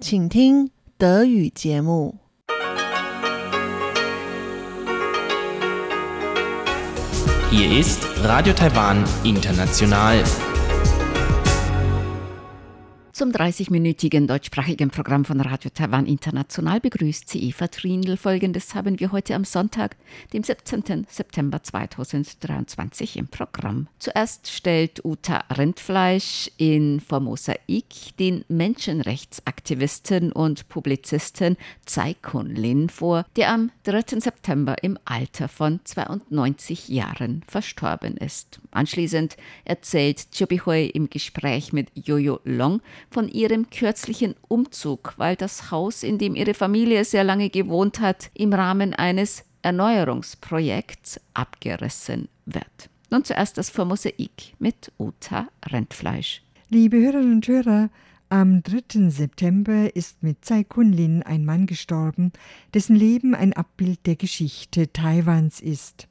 请听德语节目。Hier ist Radio Taiwan International. Zum 30-minütigen deutschsprachigen Programm von Radio Taiwan International begrüßt sie Eva Trindl. Folgendes haben wir heute am Sonntag, dem 17. September 2023 im Programm. Zuerst stellt Uta Rindfleisch in Formosa Ik den Menschenrechtsaktivisten und Publizisten Tsai Kun-lin vor, der am 3. September im Alter von 92 Jahren verstorben ist. Anschließend erzählt Chobihui im Gespräch mit Jojo Long von ihrem kürzlichen Umzug, weil das Haus, in dem ihre Familie sehr lange gewohnt hat, im Rahmen eines Erneuerungsprojekts abgerissen wird. Nun zuerst das Formosaik mit Uta Rindfleisch. Liebe Hörerinnen und Hörer, am 3. September ist mit Tsai Kun-lin ein Mann gestorben, dessen Leben ein Abbild der Geschichte Taiwans ist.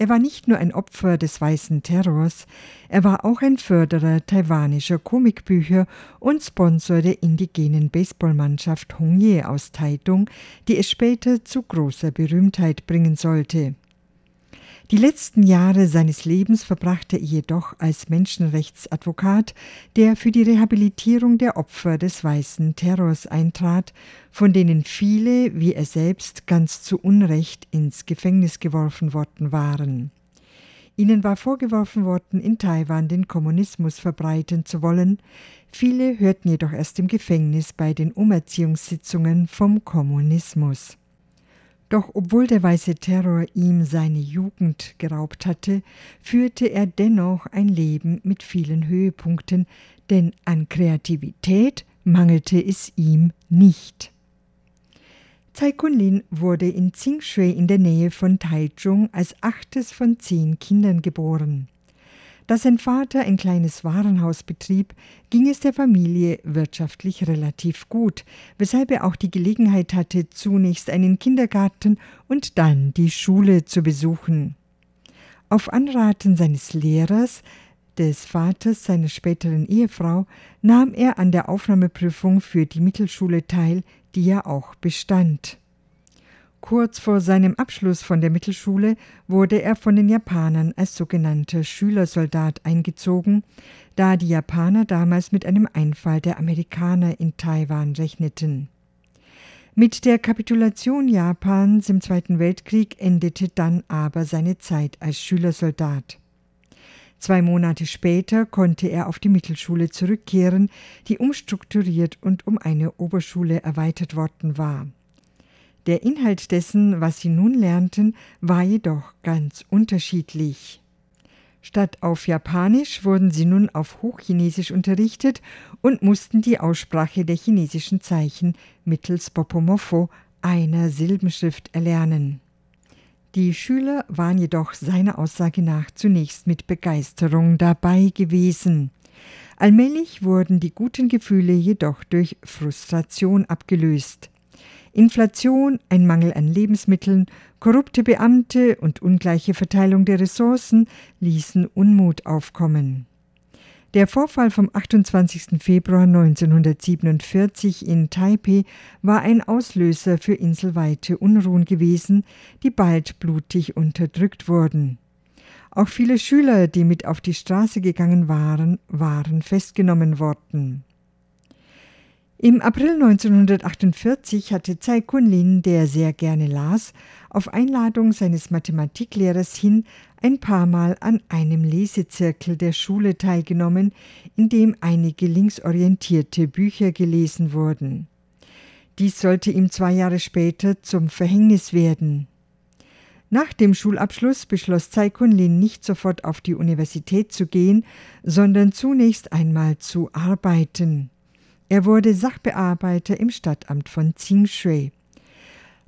Er war nicht nur ein Opfer des weißen Terrors, er war auch ein Förderer taiwanischer Komikbücher und Sponsor der indigenen Baseballmannschaft Hongye aus Taitung, die es später zu großer Berühmtheit bringen sollte. Die letzten Jahre seines Lebens verbrachte er jedoch als Menschenrechtsadvokat, der für die Rehabilitierung der Opfer des weißen Terrors eintrat, von denen viele, wie er selbst, ganz zu Unrecht ins Gefängnis geworfen worden waren. Ihnen war vorgeworfen worden, in Taiwan den Kommunismus verbreiten zu wollen. Viele hörten jedoch erst im Gefängnis bei den Umerziehungssitzungen vom Kommunismus. Doch obwohl der weiße Terror ihm seine Jugend geraubt hatte, führte er dennoch ein Leben mit vielen Höhepunkten, denn an Kreativität mangelte es ihm nicht. Tsai Kun-lin wurde in Tsingshui in der Nähe von Taichung als achtes von zehn Kindern geboren. Da sein Vater ein kleines Warenhaus betrieb, ging es der Familie wirtschaftlich relativ gut, weshalb er auch die Gelegenheit hatte, zunächst einen Kindergarten und dann die Schule zu besuchen. Auf Anraten seines Lehrers, des Vaters seiner späteren Ehefrau, nahm er an der Aufnahmeprüfung für die Mittelschule teil, die er auch bestand. Kurz vor seinem Abschluss von der Mittelschule wurde er von den Japanern als sogenannter Schülersoldat eingezogen, da die Japaner damals mit einem Einfall der Amerikaner in Taiwan rechneten. Mit der Kapitulation Japans im Zweiten Weltkrieg endete dann aber seine Zeit als Schülersoldat. Zwei Monate später konnte er auf die Mittelschule zurückkehren, die umstrukturiert und um eine Oberschule erweitert worden war. Der Inhalt dessen, was sie nun lernten, war jedoch ganz unterschiedlich. Statt auf Japanisch wurden sie nun auf Hochchinesisch unterrichtet und mussten die Aussprache der chinesischen Zeichen mittels Bopomofo, einer Silbenschrift, erlernen. Die Schüler waren jedoch seiner Aussage nach zunächst mit Begeisterung dabei gewesen. Allmählich wurden die guten Gefühle jedoch durch Frustration abgelöst. Inflation, ein Mangel an Lebensmitteln, korrupte Beamte und ungleiche Verteilung der Ressourcen ließen Unmut aufkommen. Der Vorfall vom 28. Februar 1947 in Taipeh war ein Auslöser für inselweite Unruhen gewesen, die bald blutig unterdrückt wurden. Auch viele Schüler, die mit auf die Straße gegangen waren, waren festgenommen worden. Im April 1948 hatte Tsai Kun-lin, der sehr gerne las, auf Einladung seines Mathematiklehrers hin ein paar Mal an einem Lesezirkel der Schule teilgenommen, in dem einige linksorientierte Bücher gelesen wurden. Dies sollte ihm zwei Jahre später zum Verhängnis werden. Nach dem Schulabschluss beschloss Tsai Kun-lin nicht sofort auf die Universität zu gehen, sondern zunächst einmal zu arbeiten. Er wurde Sachbearbeiter im Stadtamt von Tsingshui.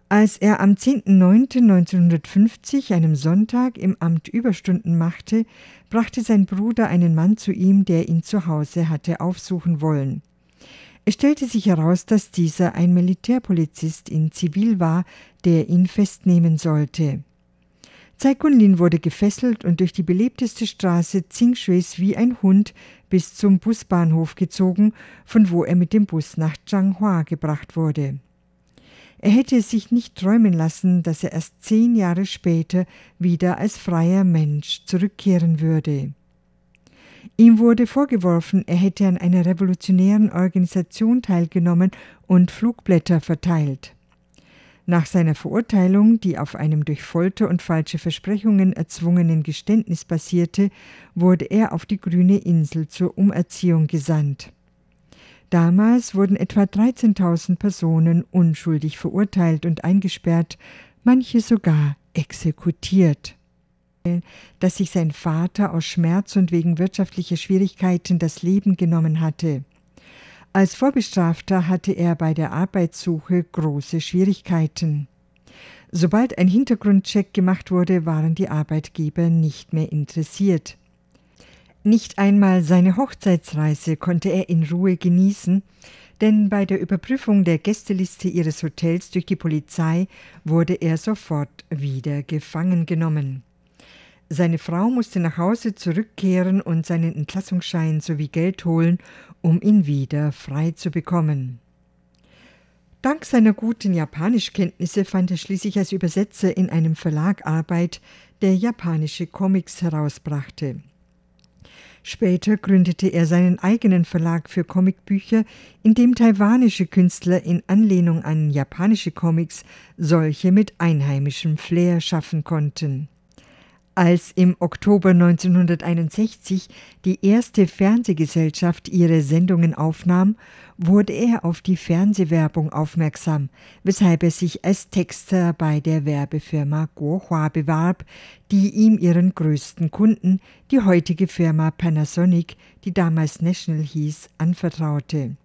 Als er am 10.09.1950, einem Sonntag, im Amt Überstunden machte, brachte sein Bruder einen Mann zu ihm, der ihn zu Hause hatte aufsuchen wollen. Es stellte sich heraus, dass dieser ein Militärpolizist in Zivil war, der ihn festnehmen sollte. Tsai Kunlin wurde gefesselt und durch die belebteste Straße Tsingshues wie ein Hund bis zum Busbahnhof gezogen, von wo er mit dem Bus nach Changhua gebracht wurde. Er hätte es sich nicht träumen lassen, dass er erst zehn Jahre später wieder als freier Mensch zurückkehren würde. Ihm wurde vorgeworfen, er hätte an einer revolutionären Organisation teilgenommen und Flugblätter verteilt. Nach seiner Verurteilung, die auf einem durch Folter und falsche Versprechungen erzwungenen Geständnis basierte, wurde er auf die grüne Insel zur Umerziehung gesandt. Damals wurden etwa 13.000 Personen unschuldig verurteilt und eingesperrt, manche sogar exekutiert. Dass sich sein Vater aus Schmerz und wegen wirtschaftlicher Schwierigkeiten das Leben genommen hatte. Als Vorbestrafter hatte er bei der Arbeitssuche große Schwierigkeiten. Sobald ein Hintergrundcheck gemacht wurde, waren die Arbeitgeber nicht mehr interessiert. Nicht einmal seine Hochzeitsreise konnte er in Ruhe genießen, denn bei der Überprüfung der Gästeliste ihres Hotels durch die Polizei wurde er sofort wieder gefangen genommen. Seine Frau musste nach Hause zurückkehren und seinen Entlassungsschein sowie Geld holen, um ihn wieder frei zu bekommen. Dank seiner guten Japanischkenntnisse fand er schließlich als Übersetzer in einem Verlag Arbeit, der japanische Comics herausbrachte. Später gründete er seinen eigenen Verlag für Comicbücher, in dem taiwanische Künstler in Anlehnung an japanische Comics solche mit einheimischem Flair schaffen konnten. Als im Oktober 1961 die erste Fernsehgesellschaft ihre Sendungen aufnahm, wurde er auf die Fernsehwerbung aufmerksam, weshalb er sich als Texter bei der Werbefirma Guohua bewarb, die ihm ihren größten Kunden, die heutige Firma Panasonic, die damals National hieß, anvertraute.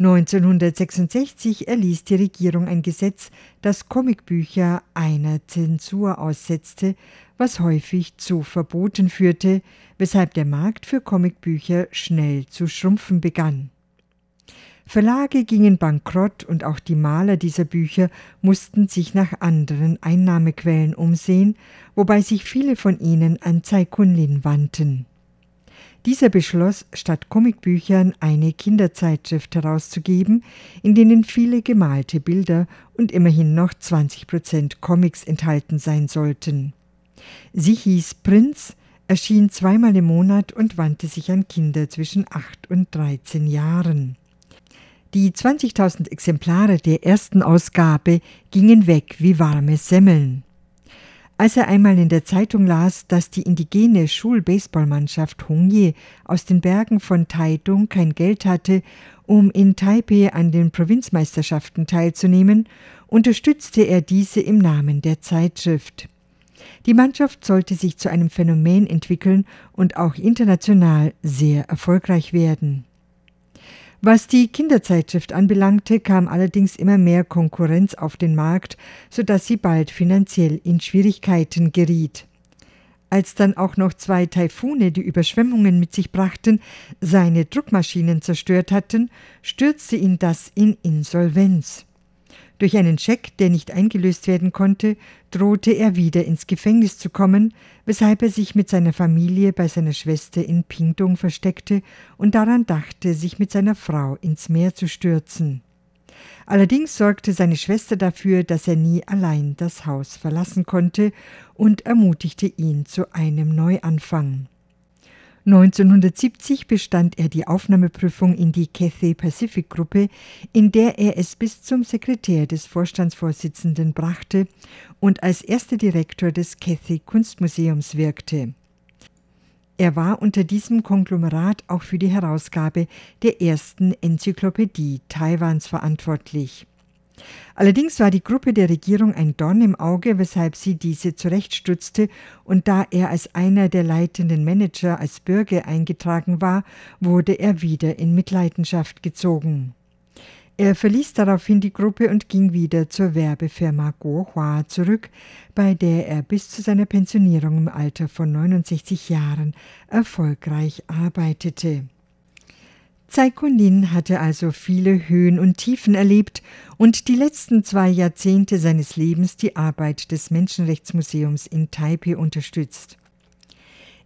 1966 erließ die Regierung ein Gesetz, das Comicbücher einer Zensur aussetzte, was häufig zu Verboten führte, weshalb der Markt für Comicbücher schnell zu schrumpfen begann. Verlage gingen bankrott und auch die Maler dieser Bücher mussten sich nach anderen Einnahmequellen umsehen, wobei sich viele von ihnen an Tsai Kunlin wandten. Dieser beschloss, statt Comicbüchern eine Kinderzeitschrift herauszugeben, in denen viele gemalte Bilder und immerhin noch 20 Prozent Comics enthalten sein sollten. Sie hieß Prinz, erschien zweimal im Monat und wandte sich an Kinder zwischen 8 und 13 Jahren. Die 20.000 Exemplare der ersten Ausgabe gingen weg wie warme Semmeln. Als er einmal in der Zeitung las, dass die indigene Schulbaseballmannschaft Hongye aus den Bergen von Taidong kein Geld hatte, um in Taipei an den Provinzmeisterschaften teilzunehmen, unterstützte er diese im Namen der Zeitschrift. Die Mannschaft sollte sich zu einem Phänomen entwickeln und auch international sehr erfolgreich werden. Was die Kinderzeitschrift anbelangte, kam allerdings immer mehr Konkurrenz auf den Markt, so dass sie bald finanziell in Schwierigkeiten geriet. Als dann auch noch zwei Taifune, die Überschwemmungen mit sich brachten, seine Druckmaschinen zerstört hatten, stürzte ihn das in Insolvenz. Durch einen Scheck, der nicht eingelöst werden konnte, drohte er wieder ins Gefängnis zu kommen, weshalb er sich mit seiner Familie bei seiner Schwester in Pingdong versteckte und daran dachte, sich mit seiner Frau ins Meer zu stürzen. Allerdings sorgte seine Schwester dafür, dass er nie allein das Haus verlassen konnte und ermutigte ihn zu einem Neuanfang. 1970 bestand er die Aufnahmeprüfung in die Cathay Pacific Gruppe, in der er es bis zum Sekretär des Vorstandsvorsitzenden brachte und als erster Direktor des Cathay Kunstmuseums wirkte. Er war unter diesem Konglomerat auch für die Herausgabe der ersten Enzyklopädie Taiwans verantwortlich. Allerdings war die Gruppe der Regierung ein Dorn im Auge, weshalb sie diese zurechtstutzte, und da er als einer der leitenden Manager als Bürger eingetragen war, wurde er wieder in Mitleidenschaft gezogen. Er verließ daraufhin die Gruppe und ging wieder zur Werbefirma Guohua zurück, bei der er bis zu seiner Pensionierung im Alter von 69 Jahren erfolgreich arbeitete. Tsai Kun-lin hatte also viele Höhen und Tiefen erlebt und die letzten zwei Jahrzehnte seines Lebens die Arbeit des Menschenrechtsmuseums in Taipei unterstützt.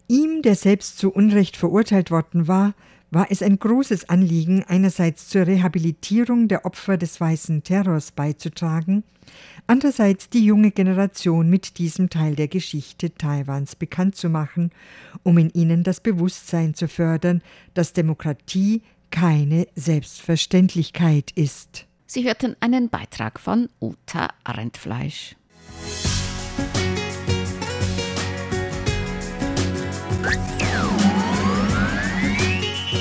Ihm, der selbst zu Unrecht verurteilt worden war, war es ein großes Anliegen, einerseits zur Rehabilitierung der Opfer des weißen Terrors beizutragen, andererseits die junge Generation mit diesem Teil der Geschichte Taiwans bekannt zu machen, um in ihnen das Bewusstsein zu fördern, dass Demokratie keine Selbstverständlichkeit ist. Sie hörten einen Beitrag von Uta Rentfleisch.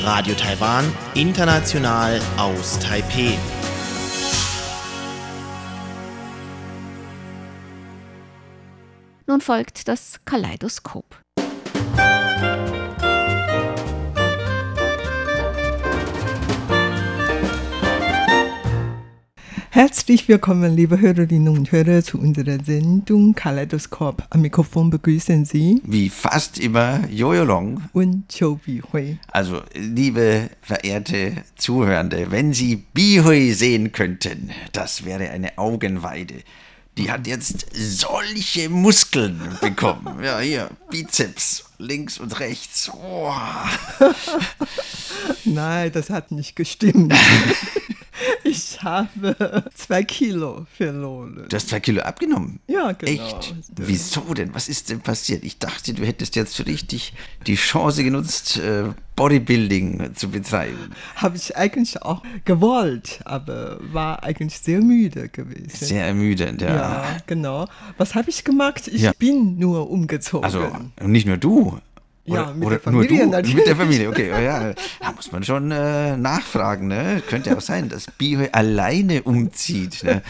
Radio Taiwan, international aus Taipeh. Nun folgt das Kaleidoskop. Herzlich willkommen, liebe Hörerinnen und Hörer, zu unserer Sendung Kaleidoskop. Am Mikrofon begrüßen Sie Wie fast immer Jojo Long. und Qiu Bihui. Also, liebe verehrte Zuhörende, wenn Sie Bihui sehen könnten, das wäre eine Augenweide. Die hat jetzt solche Muskeln bekommen. Ja, hier, Bizeps, links und rechts. Oh. Nein, das hat nicht gestimmt. Ich habe zwei Kilo verloren. Du hast zwei Kilo abgenommen. Ja, genau. Echt? Wieso denn? Was ist denn passiert? Ich dachte, du hättest jetzt so richtig die Chance genutzt, äh, Bodybuilding zu betreiben. Habe ich eigentlich auch gewollt, aber war eigentlich sehr müde gewesen. Sehr ermüdend, ja. ja, genau. Was habe ich gemacht? Ich Ja. bin nur umgezogen. Also, und nicht nur du. Ja, mit oder der Familie nur du, natürlich. Mit der Familie, okay. Ja, ja. Da muss man schon äh, nachfragen. Ne? Könnte auch sein, dass Biho alleine umzieht. Ne?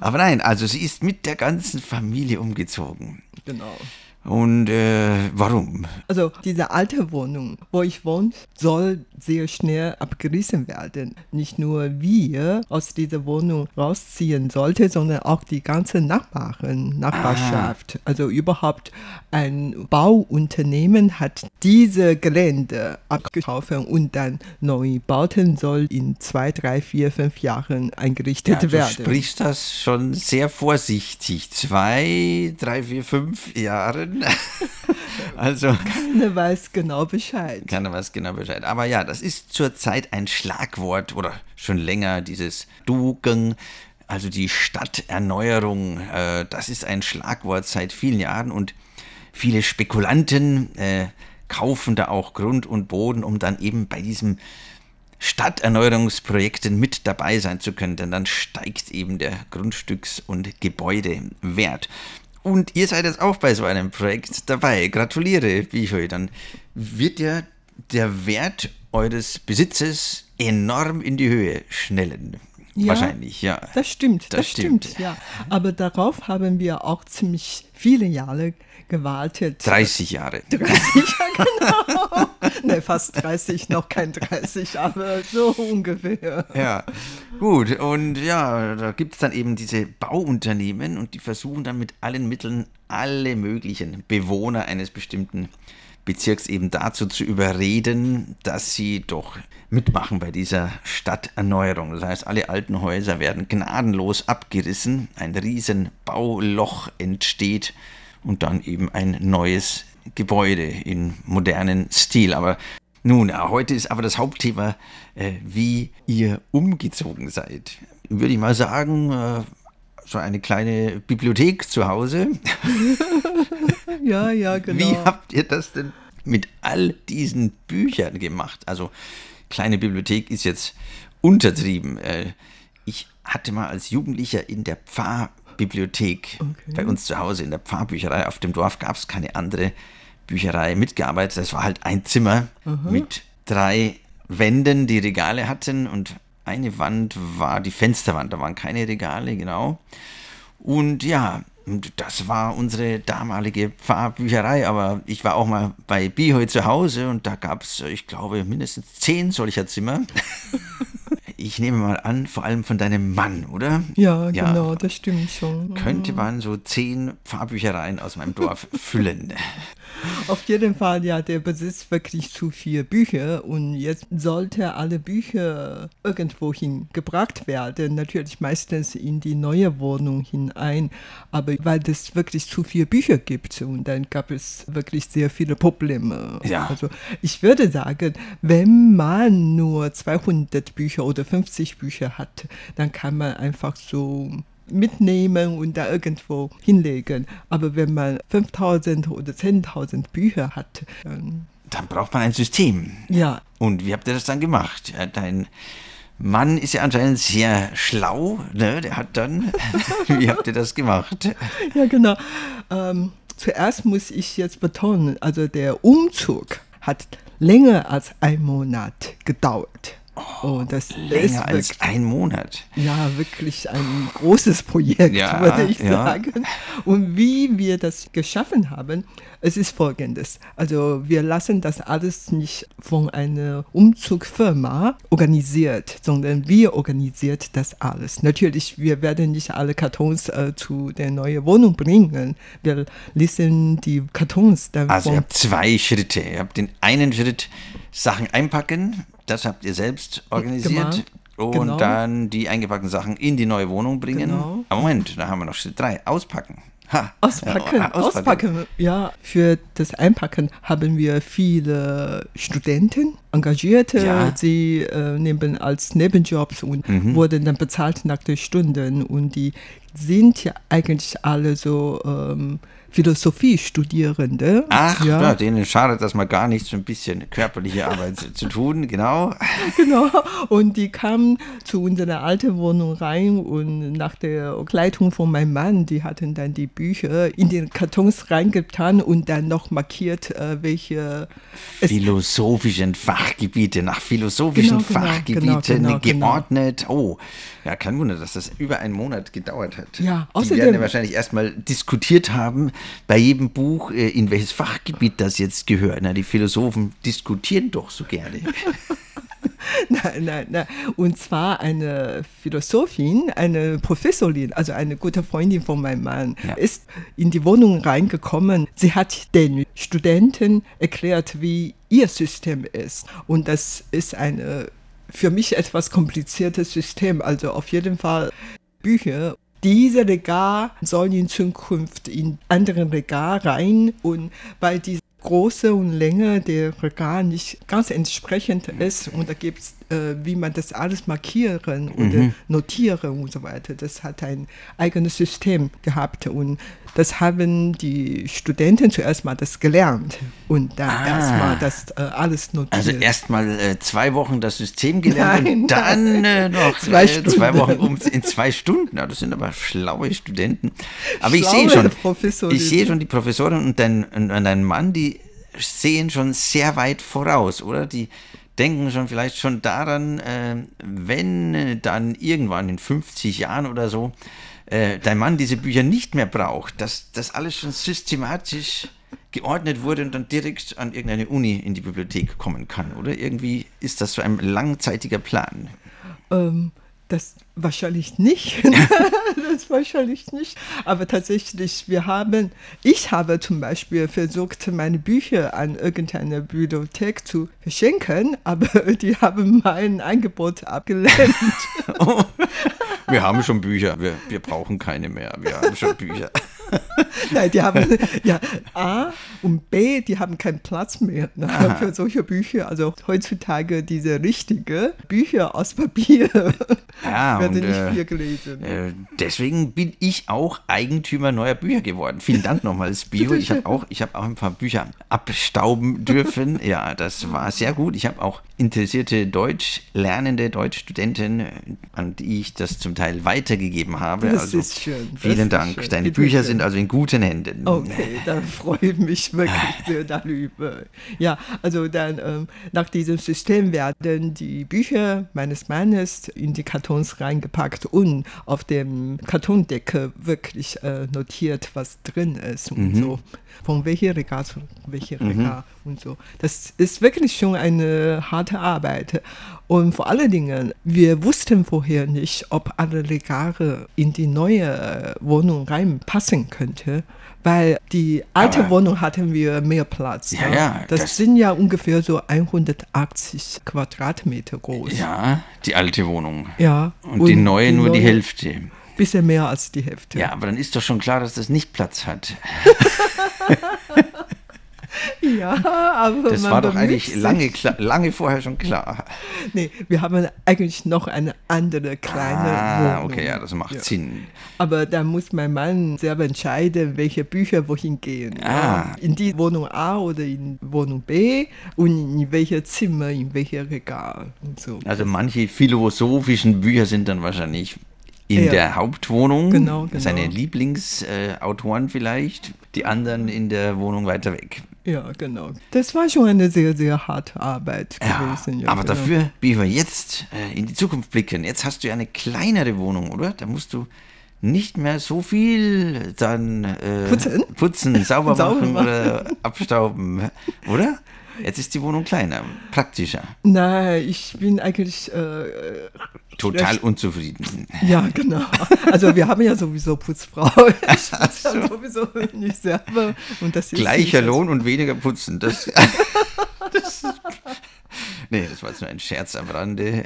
Aber nein, also sie ist mit der ganzen Familie umgezogen. genau. Und äh, warum? Also diese alte Wohnung, wo ich wohne, soll sehr schnell abgerissen werden. Nicht nur wir aus dieser Wohnung rausziehen sollte, sondern auch die ganze Nachbarn, Nachbarschaft. Also überhaupt ein Bauunternehmen hat diese Gelände abgekauft und dann Neubauten soll in zwei, drei, vier, fünf Jahren eingerichtet Ja, du werden. sprichst das schon sehr vorsichtig. Zwei, drei, vier, fünf Jahren. also Keiner weiß genau Bescheid. keiner weiß genau Bescheid. Aber ja, das ist zurzeit ein Schlagwort oder schon länger dieses Dugeng, also die Stadterneuerung. Äh, das ist ein Schlagwort seit vielen Jahren und viele Spekulanten äh, kaufen da auch Grund und Boden, um dann eben bei diesem Stadterneuerungsprojekten mit dabei sein zu können, denn dann steigt eben der Grundstücks- und Gebäudewert. Und ihr seid jetzt auch bei so einem Projekt dabei. Gratuliere, Bichoy. Dann wird ja der Wert eures Besitzes enorm in die Höhe schnellen. Ja. Wahrscheinlich, ja. Das stimmt, das, Das stimmt. stimmt. ja. Aber darauf haben wir auch ziemlich viele Jahre gewartet. 30 Jahre. 30, ja genau. ne, fast 30, noch kein 30, aber so ungefähr. Ja, gut. Und ja, da gibt es dann eben diese Bauunternehmen und die versuchen dann mit allen Mitteln alle möglichen Bewohner eines bestimmten Bezirks eben dazu zu überreden, dass sie doch mitmachen bei dieser Stadterneuerung. Das heißt, alle alten Häuser werden gnadenlos abgerissen, ein riesen Bauloch entsteht und dann eben ein neues Gebäude in modernen Stil. Aber nun, ja, heute ist aber das Hauptthema, äh, wie ihr umgezogen seid. Würde ich mal sagen, äh, so eine kleine Bibliothek zu Hause. Ja, ja, genau. Wie habt ihr das denn mit all diesen Büchern gemacht? Also, kleine Bibliothek ist jetzt untertrieben. Äh, Ich hatte mal als Jugendlicher in der Pfarrbibliothek bei uns zu Hause in der Pfarrbücherei auf dem Dorf gab es keine andere Bücherei mitgearbeitet. Das war halt ein Zimmer mit drei Wänden, die Regale hatten und eine Wand war die Fensterwand. Da waren keine Regale, genau. Und ja, das war unsere damalige Pfarrbücherei, aber ich war auch mal bei Bihoy zu Hause und da gab es, ich glaube, mindestens zehn solcher Zimmer. ich nehme mal an, vor allem von deinem Mann, oder? Ja, genau, das stimmt schon. Könnte man so zehn Fahrbüchereien aus meinem Dorf füllen. Auf jeden Fall, ja, der besitzt wirklich zu viele Bücher und jetzt sollte alle Bücher irgendwohin gebracht werden. Natürlich meistens in die neue Wohnung hinein, aber weil es wirklich zu viele Bücher gibt und dann gab es wirklich sehr viele Probleme. Ja. Also ich würde sagen, wenn man nur 200 Bücher oder 50 Bücher hat, dann kann man einfach so mitnehmen und da irgendwo hinlegen. Aber wenn man 5000 oder 10.000 Bücher hat, dann Dann braucht man ein System. ja, Und wie habt ihr das dann gemacht? Dein Mann ist ja anscheinend sehr schlau, ne? Der hat dann, wie habt ihr das gemacht? ja genau. Ähm, zuerst muss ich jetzt betonen, also der Umzug hat länger als ein Monat gedauert. Oh, das ist Länger als ein Monat. Ja, wirklich ein großes Projekt, Ja, würde ich ja. sagen. Und wie wir das geschaffen haben, es ist folgendes. Also wir lassen das alles nicht von einer Umzugfirma organisiert, sondern wir organisiert das alles. Natürlich, wir werden nicht alle Kartons äh, zu der neuen Wohnung bringen. Wir lesen die Kartons dann Also ihr habt zwei Schritte. Ihr habt den einen Schritt Sachen einpacken, das habt ihr selbst organisiert. Gemacht, Und genau. dann die eingepackten Sachen in die neue Wohnung bringen. Genau. Aber Moment, da haben wir noch Schritt drei. Auspacken. Ha. Auspacken, Ja, auspacken. Ja, für das Einpacken haben wir viele Studenten engagierte. Ja. Sie äh, nehmen als Nebenjobs und Mhm. wurden dann bezahlt nach den Stunden. Und die sind ja eigentlich alle so ähm, Philosophiestudierende. Ach, ja. ja, denen schadet das mal gar nicht, so ein bisschen körperliche Arbeit zu- tun, genau. genau. Und die kamen zu unserer alten Wohnung rein und nach der Kleidung von meinem Mann, die hatten dann die Bücher in den Kartons reingetan und dann noch markiert, äh, welche Philosophischen Fachgebiete, nach philosophischen Genau, genau, Fachgebieten genau, genau, genau. geordnet. Oh, ja, kein Wunder, dass das über einen Monat gedauert hat. Ja, Die außerdem- werden ja wahrscheinlich erstmal diskutiert haben bei jedem Buch, äh, in welches Fachgebiet das jetzt gehört. Na, die Philosophen diskutieren doch so gerne. Nein, nein, nein. Und zwar eine Philosophin, eine Professorin, also eine gute Freundin von meinem Mann, Ja. ist in die Wohnung reingekommen. Sie hat den Studenten erklärt, wie ihr System ist. Und das ist ein für mich etwas kompliziertes System. Also auf jeden Fall Bücher. Diese Regal sollen in Zukunft in anderen Regal rein und weil die Größe und Länge der Regal nicht ganz entsprechend ist und da gibt es, äh, wie man das alles markieren oder notieren und so weiter. Das hat ein eigenes System gehabt und das haben die Studenten zuerst mal das gelernt und dann Ah. erstmal das äh, alles notiert. Also erstmal äh, zwei Wochen das System gelernt Nein, und dann äh, noch Zwei äh, zwei Stunden. Wochen um, in zwei Stunden. Ja, das sind aber schlaue Studenten. Aber ich Schlaue sehe schon, Professorin. ich sehe schon die Professorin und dein, und dein Mann, die sehen schon sehr weit voraus, oder? Die denken schon vielleicht schon daran, äh, wenn äh, dann irgendwann in 50 Jahren oder so äh, dein Mann diese Bücher nicht mehr braucht, dass das alles schon systematisch geordnet wurde und dann direkt an irgendeine Uni in die Bibliothek kommen kann, oder? Irgendwie ist das so ein langzeitiger Plan. Ähm, das wahrscheinlich nicht. das wahrscheinlich nicht. Aber tatsächlich, wir haben, ich habe zum Beispiel versucht, meine Bücher an irgendeine Bibliothek zu verschenken, aber die haben mein Angebot abgelehnt. Wir haben schon Bücher, wir, wir brauchen keine mehr, wir haben schon Bücher. Nein, die haben, ja, A und B, die haben keinen Platz mehr ne, für solche Bücher. Also heutzutage diese richtige Bücher aus Papier Ja, und, nicht äh, viel gelesen. Äh, deswegen bin ich auch Eigentümer neuer Bücher geworden. Vielen Dank nochmals, Bio. Ich habe auch, ich hab auch ein paar Bücher abstauben dürfen. Ja, das war sehr gut. Ich habe auch interessierte Deutsch lernende Deutschstudenten, an die ich das zum Teil weitergegeben habe. Das also, ist schön, Vielen Dank. schön. Deine Bitte Bücher schön. sind also in guten Händen. Okay, da freue ich mich wirklich sehr darüber. Ja, also dann ähm, nach diesem System werden die Bücher meines Mannes in die Kartons reingepackt und auf dem Kartondeckel wirklich äh, notiert, was drin ist und so. Von welcher Regal zu welcher Regal und so. Das ist wirklich schon eine harte Arbeit. Und vor allen Dingen, wir wussten vorher nicht, ob alle Regale in die neue Wohnung reinpassen könnte. Weil die alte Aber- Wohnung hatten wir mehr Platz. Ja, ne? ja, Das, das- sind ja ungefähr so 180 Quadratmeter groß. Ja, die alte Wohnung. Ja. Und, die neue nur die neue Hälfte. Bisschen mehr als die Hälfte. Ja, aber dann ist doch schon klar, dass das nicht Platz hat. Ja, aber Das man war doch eigentlich lange, klar, lange vorher schon klar. Nee, wir haben eigentlich noch eine andere kleine Ah, Wohnung. okay, ja, das macht Ja. Sinn. Aber da muss mein Mann selber entscheiden, welche Bücher wohin gehen. Ah. In die Wohnung A oder in Wohnung B und in welche Zimmer, in welche Regal und so. Also manche philosophischen Bücher sind dann wahrscheinlich in Ja. der Hauptwohnung, Genau, genau. seine Lieblingsautoren vielleicht, die anderen in der Wohnung weiter weg. Ja, genau. Das war schon eine sehr, sehr harte Arbeit Ja, gewesen. Ja, aber genau. dafür, wie wir jetzt äh, in die Zukunft blicken, jetzt hast du ja eine kleinere Wohnung, oder? Da musst du nicht mehr so viel dann äh, Putzen? putzen sauber, Sauber machen machen. oder abstauben, oder? Jetzt ist die Wohnung kleiner, praktischer, Nein, ich bin eigentlich äh, total schlecht- unzufrieden. Ja, genau. Also wir haben ja sowieso Putzfrau. Ich putze ja sowieso nicht selber. Und das Gleicher Lohn und weniger putzen. Das, das Nee, das war jetzt nur ein Scherz am Rande.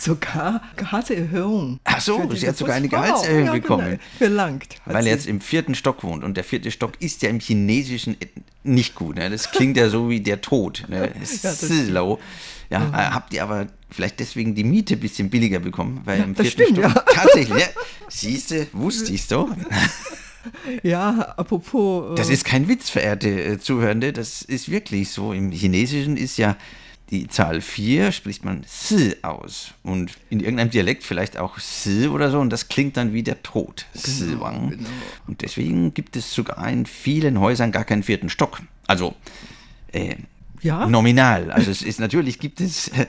Sogar Gehaltserhöhung. Ach so, sie hat sogar eine. Gehaltserhöhung ja, bekommen. Genau, verlangt. Weil er jetzt im vierten Stock wohnt und der vierte Stock ist ja im Chinesischen nicht gut. Ne? Das klingt ja so wie der Tod. Ne? das Slow. Ja, äh, habt ihr aber vielleicht deswegen die Miete ein bisschen billiger bekommen? Weil im das vierten stimmt, Stock tatsächlich, ja, siehst du, wusste ich's doch. Ja, apropos. äh, Das ist kein Witz, verehrte äh, Zuhörende, das ist wirklich so. Im Chinesischen ist ja die Zahl 4, spricht man Si aus. Und in irgendeinem Dialekt vielleicht auch Si oder so. Und das klingt dann wie der Tod. Si Wang. Und deswegen gibt es sogar in vielen Häusern gar keinen vierten Stock. Also äh, Ja? nominal. Also es ist natürlich gibt es äh,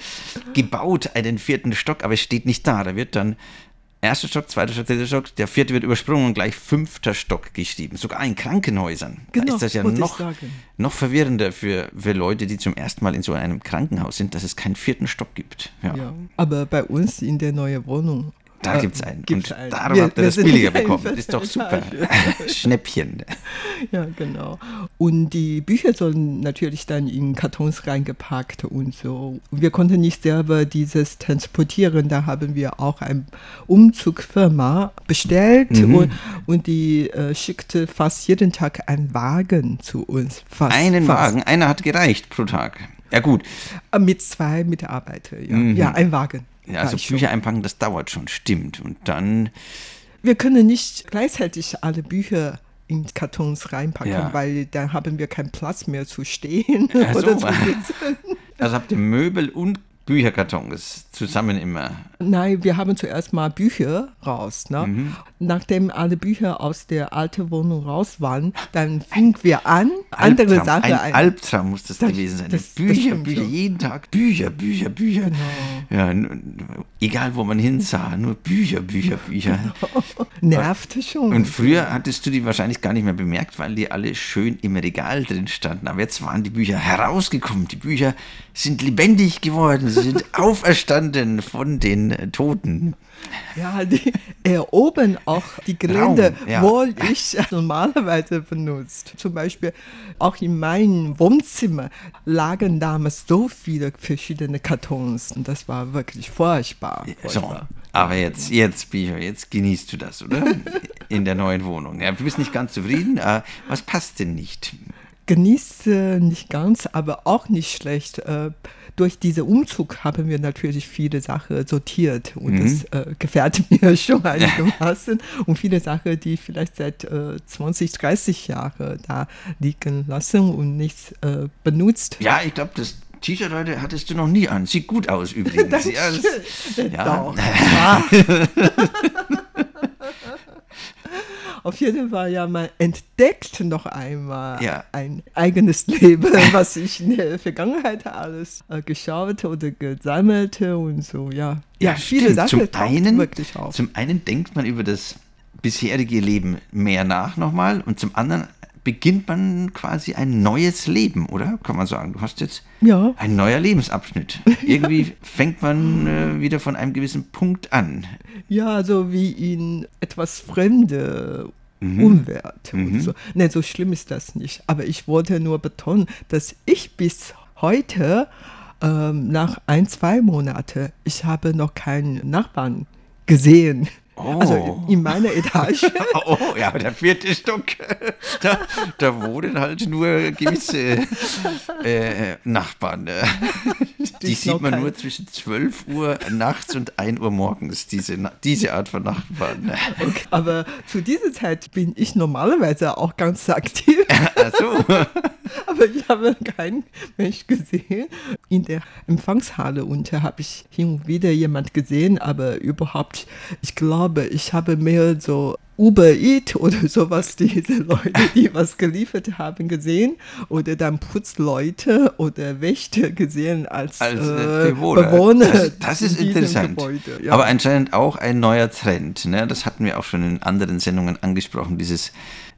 gebaut einen vierten Stock, aber es steht nicht da. Da wird dann erster Stock, zweiter Stock, dritter Stock, der vierte wird übersprungen und gleich fünfter Stock geschrieben. Sogar in Krankenhäusern. Genau, da ist das ja noch, noch verwirrender für, für Leute, die zum ersten Mal in so einem Krankenhaus sind, dass es keinen vierten Stock gibt. Ja. Ja, aber bei uns in der neuen Wohnung. Da gibt es einen. Gibt's und einen. darum Wir- habt ihr das billiger bekommen. Ist doch super. Schnäppchen. Ja, genau. Und die Bücher sollen natürlich dann in Kartons reingepackt und so. Wir konnten nicht selber dieses transportieren. Da haben wir auch eine Umzugfirma bestellt Mhm. und, und die äh, schickte fast jeden Tag einen Wagen zu uns. Fast, Einen fast. Wagen, einer hat gereicht pro Tag. Ja gut, Äh, Mit zwei Mitarbeitern, ja. Mhm. Ja, ein Wagen. Ja, also. Bücher einpacken, das dauert schon, stimmt. Und dann Wir können nicht gleichzeitig alle Bücher in Kartons reinpacken, Ja. weil dann haben wir keinen Platz mehr zu stehen Ach so. oder zu sitzen. Also habt ihr Möbel und Bücherkartons zusammen immer. Nein, wir haben zuerst mal Bücher raus. Ne? Mhm. Nachdem alle Bücher aus der alten Wohnung raus waren, dann fingen wir an, andere Albtraum, Sachen Ein Albtraum muss das, Das- gewesen sein. das- das Bücher, stimmt Bücher, jeden Tag Bücher, Bücher, Bücher. Genau. Ja, egal wo man hinsah, nur Bücher, Bücher, Bücher. nervte schon. Und früher hattest du die wahrscheinlich gar nicht mehr bemerkt, weil die alle schön im Regal drin standen. Aber jetzt waren die Bücher herausgekommen. Die Bücher sind lebendig geworden. Sie sind auferstanden von den Toten. Ja, die erobern auch die Gelände, Raum, ja. wo ich normalerweise benutzt. Zum Beispiel auch in meinem Wohnzimmer lagen damals so viele verschiedene Kartons und das war wirklich furchtbar. So, furchtbar. aber jetzt, jetzt, Bücher, jetzt genießt du das, oder? In der neuen Wohnung. Ja, du bist nicht ganz zufrieden. Äh, was passt denn nicht? Genieße nicht ganz, aber auch nicht schlecht. Äh, durch diesen Umzug haben wir natürlich viele Sachen sortiert und das äh, gefällt mir schon einigermaßen. und viele Sachen, die vielleicht seit äh, 20, 30 Jahren da liegen lassen und nicht äh, benutzt. Ja, ich glaube, das T-Shirt heute hattest du noch nie an. Sieht gut aus übrigens. ja, das, ja. Doch. Ja. Auf jeden Fall, ja, man entdeckt noch einmal Ja. ein eigenes Leben, was ich in der Vergangenheit alles äh, geschaut oder gesammelt und so, ja. Ja, viele stimmt. Sachen zum einen, wirklich auf. Zum einen denkt man über das bisherige Leben mehr nach nochmal und zum anderen beginnt man quasi ein neues Leben, oder? Kann man sagen. Du hast jetzt Ja. ein neuer Lebensabschnitt. Irgendwie fängt man äh, wieder von einem gewissen Punkt an. Ja, so wie in etwas fremde Mhm. Umwelt. Und so. Ne, so schlimm ist das nicht. Aber ich wollte nur betonen, dass ich bis heute, ähm, nach ein, zwei Monaten, ich habe noch keinen Nachbarn gesehen. Oh. Also in meiner Etage. Oh, ja, der vierte Stock, da, da wohnen halt nur gewisse äh, Nachbarn. äh. Die ist noch sieht man kein- nur zwischen 12 Uhr nachts und 1 Uhr morgens, diese, diese Art von Nachbarn. Okay. Aber zu dieser Zeit bin ich normalerweise auch ganz aktiv. Ach so. Aber ich habe keinen Mensch gesehen. In der Empfangshalle unter habe ich hin und wieder jemand gesehen, aber überhaupt, ich glaube, ich habe mehr so Uber Eat oder sowas, diese Leute, die was geliefert haben, gesehen. Oder dann Putzleute oder Wächter gesehen als, Als äh, äh, Bewohner. Bewohner das, das ist in interessant. Gebäude. Ja. Aber anscheinend auch ein neuer Trend. Ne? Das hatten wir auch schon in anderen Sendungen angesprochen. Dieses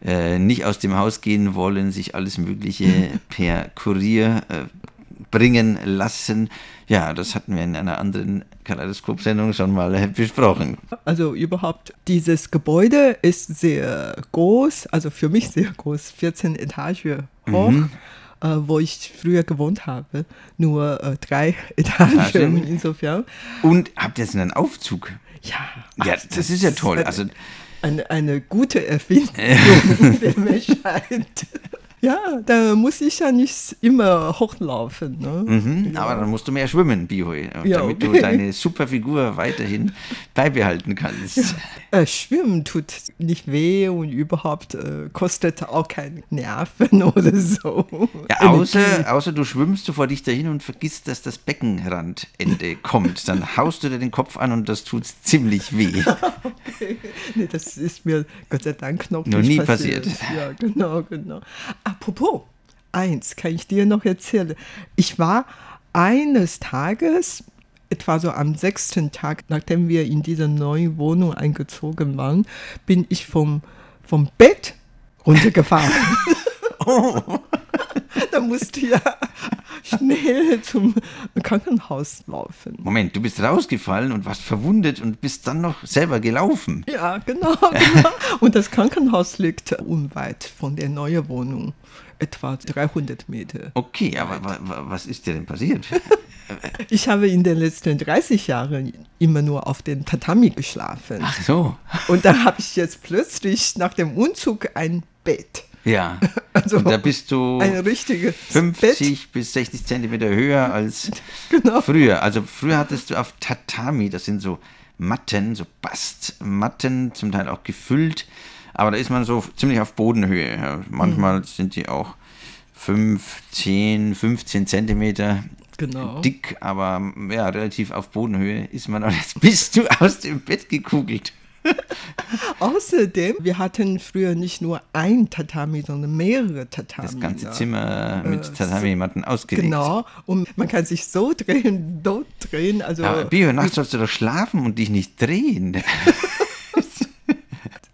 äh, nicht aus dem Haus gehen wollen, sich alles Mögliche per Kurier äh, bringen lassen. Ja, das hatten wir in einer anderen Kaleidoskop-Sendung schon mal besprochen. Also überhaupt, dieses Gebäude ist sehr groß, also für mich sehr groß, 14 Etagen hoch, äh, wo ich früher gewohnt habe. Nur äh, drei Etagen, insofern. Und habt ihr jetzt einen Aufzug? Ja, Ja, ach, das ist ja toll. eine- Also eine, eine gute Erfindung der Menschheit. Ja, da muss ich ja nicht immer hochlaufen. Ne? Mhm, Aber dann musst du mehr schwimmen, Bihoy, Ja, damit du okay. deine super Figur weiterhin beibehalten kannst. Äh, Schwimmen tut nicht weh und überhaupt äh, kostet auch keine Nerven oder so. Ja, außer, außer du schwimmst sofort dich dahin und vergisst, dass das Beckenrandende kommt. Dann haust du dir den Kopf an und das tut ziemlich weh. Nee, das ist mir Gott sei Dank noch, Noch nicht nie passiert. passiert. Ja, genau, genau. Apropos, eins kann ich dir noch erzählen. Ich war eines Tages, etwa so am sechsten Tag, nachdem wir in diese neue Wohnung eingezogen waren, bin ich vom, vom Bett runtergefahren. da musste ich ja schnell zum Krankenhaus laufen. Moment, du bist rausgefallen und warst verwundet und bist dann noch selber gelaufen. Ja, genau, genau. Und das Krankenhaus liegt unweit von der neuen Wohnung, etwa 300 Meter. Okay, aber wa, wa, was ist dir denn passiert? Ich habe in den letzten 30 Jahren immer nur auf den Tatami geschlafen. Ach so. Und da habe ich jetzt plötzlich nach dem Umzug ein Bett. Ja. Also und da bist du Ein richtiges 50 bis 60 Zentimeter höher als Genau. früher. Also früher hattest du auf Tatami, das sind so Matten, so Bastmatten, zum Teil auch gefüllt, aber da ist man so ziemlich auf Bodenhöhe. Ja, manchmal Mhm. sind die auch 5, 10, 15 Zentimeter Genau. dick, aber ja, relativ auf Bodenhöhe ist man. Und jetzt bist du aus dem Bett gekugelt. Außerdem, wir hatten früher nicht nur ein Tatami, sondern mehrere Tatami. Das ganze? Zimmer mit Äh, Tatami-Matten ausgelegt. Genau. Und man kann sich so drehen, dort drehen. Also Aber Bio, nachts sollst du doch schlafen und dich nicht drehen.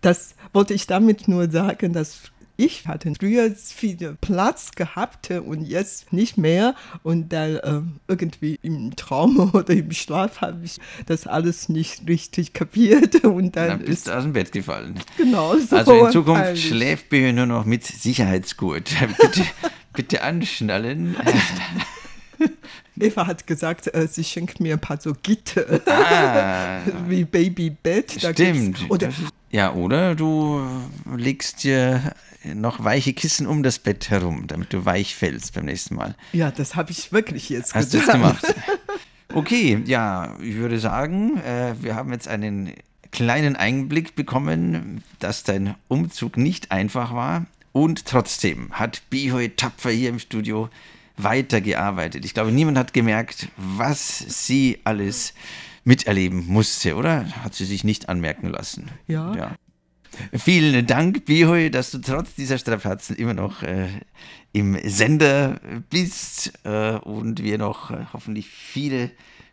Das wollte ich damit nur sagen, dass ich hatte früher viel Platz gehabt und jetzt nicht mehr. Und dann äh, irgendwie im Traum oder im Schlaf habe ich das alles nicht richtig kapiert. Und dann, Dann bist ist du aus dem Bett gefallen. genau so. Also in Zukunft peinlich. schläft Bio nur noch mit Sicherheitsgurt. Bitte, bitte anschnallen. Eva hat gesagt, äh, sie schenkt mir ein paar so Gitter, Ah, wie Babybett. Stimmt. Oder ja, oder du legst dir noch weiche Kissen um das Bett herum, damit du weich fällst beim nächsten Mal. ja, das habe ich wirklich jetzt Hast du getan. jetzt gemacht? Okay, ja, ich würde sagen, äh, wir haben jetzt einen kleinen Einblick bekommen, dass dein Umzug nicht einfach war. Und trotzdem hat Bihoy tapfer hier im Studio weitergearbeitet. Ich glaube, niemand hat gemerkt, was sie alles miterleben musste, oder? Hat sie sich nicht anmerken lassen. Ja. ja. Vielen Dank, Bihoy, dass du trotz dieser Strapazen immer noch äh, im Sender bist äh, und wir noch äh, hoffentlich viele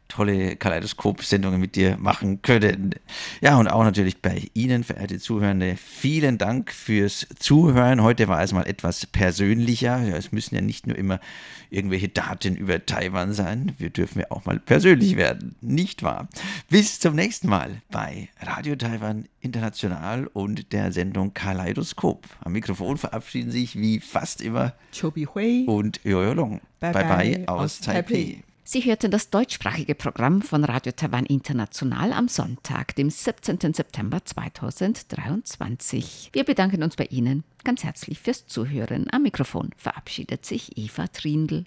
tolle Kaleidoskop-Sendungen mit dir machen können. Ja, und auch natürlich bei Ihnen, verehrte Zuhörende, vielen Dank fürs Zuhören. Heute war es mal etwas persönlicher. Ja, es müssen ja nicht nur immer irgendwelche Daten über Taiwan sein. Wir dürfen ja auch mal persönlich werden, nicht wahr? Bis zum nächsten Mal bei Radio Taiwan International und der Sendung Kaleidoskop. Am Mikrofon verabschieden sich wie fast immer Chobi Hui und Jojo Long. Bye bye, bye aus, aus Taipei. Taipei. Sie hörten das deutschsprachige Programm von Radio Taiwan International am Sonntag, dem 17. September 2023. Wir bedanken uns bei Ihnen ganz herzlich fürs Zuhören. Am Mikrofon verabschiedet sich Eva Trindl.